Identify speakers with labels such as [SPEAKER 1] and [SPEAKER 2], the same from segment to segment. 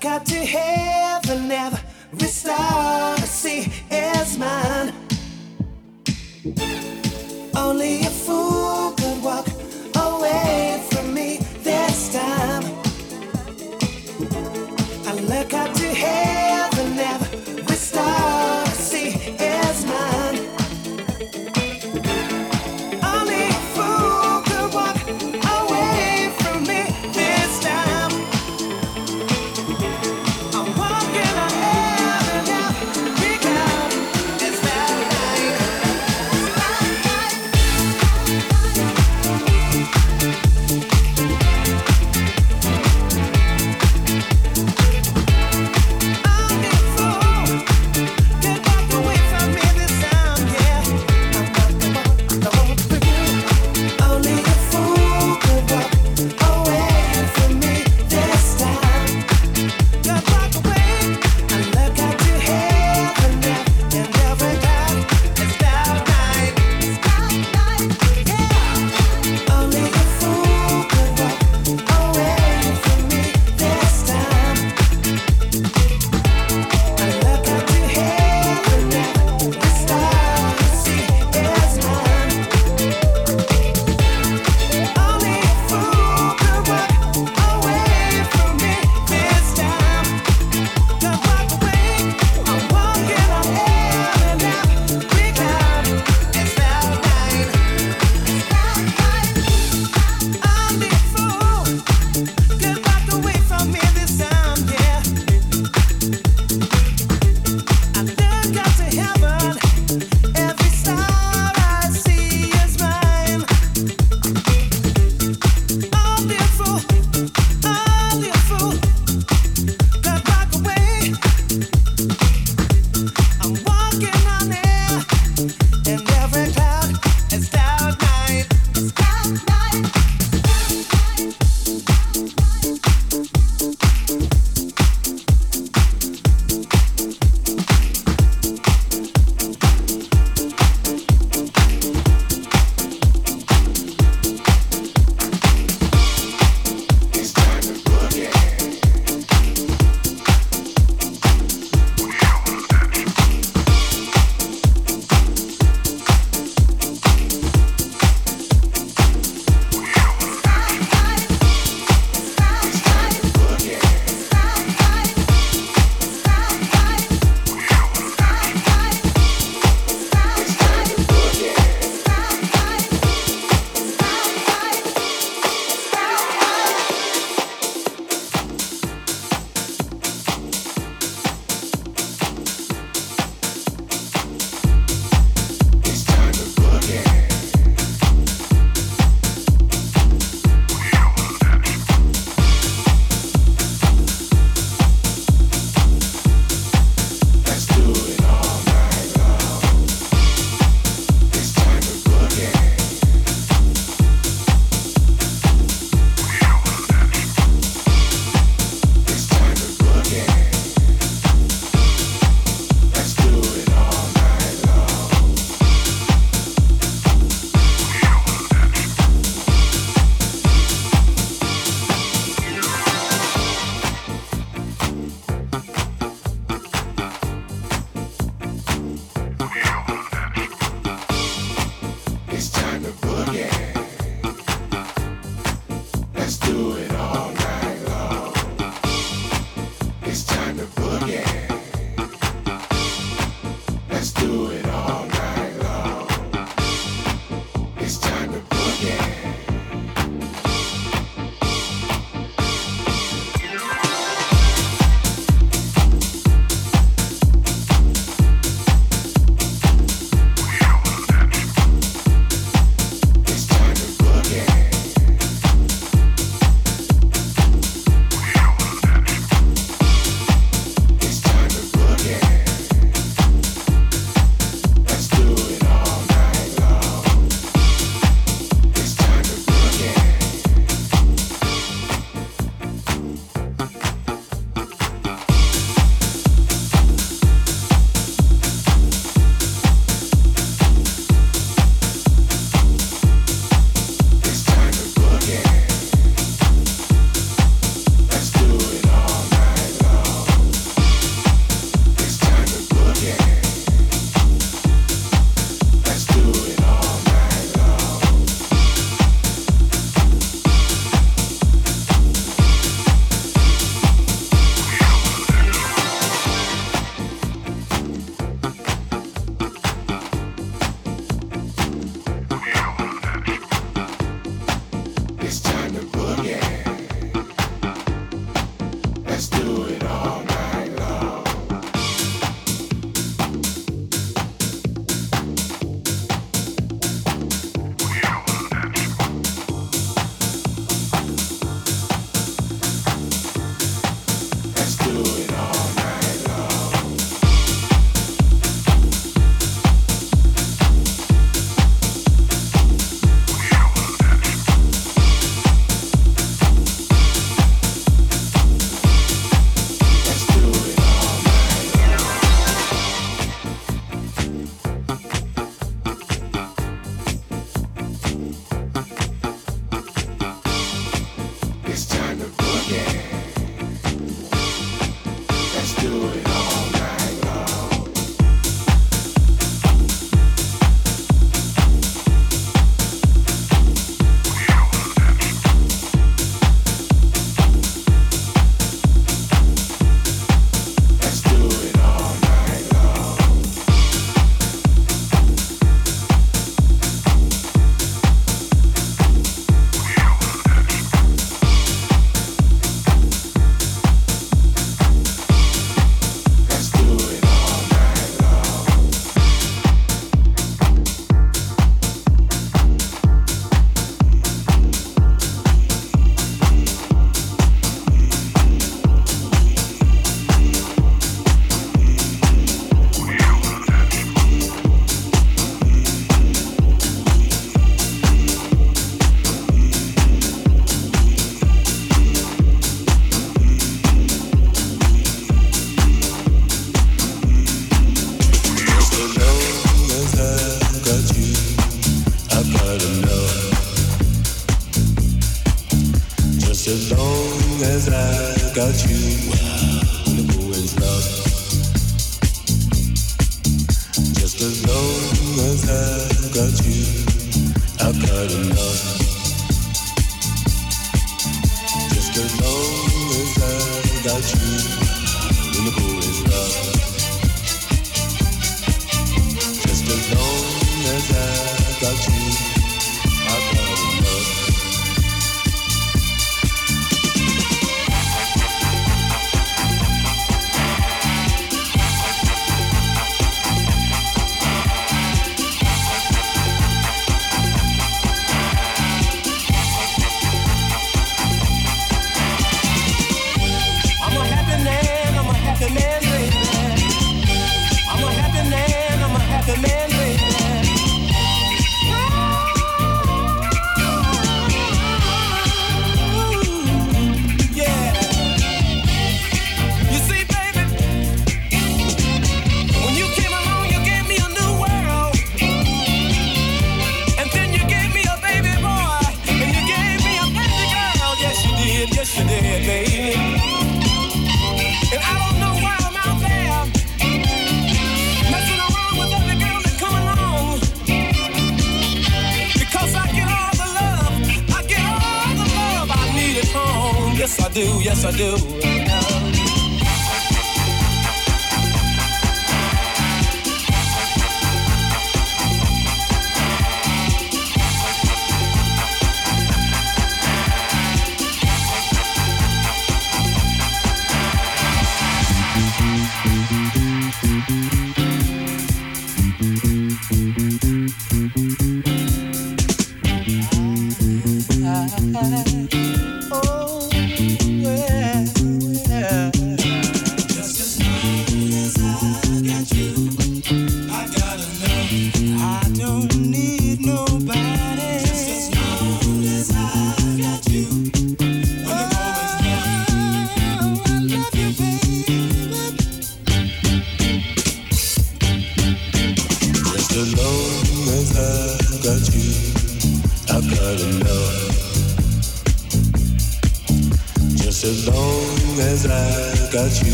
[SPEAKER 1] Bye.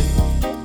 [SPEAKER 1] sleep.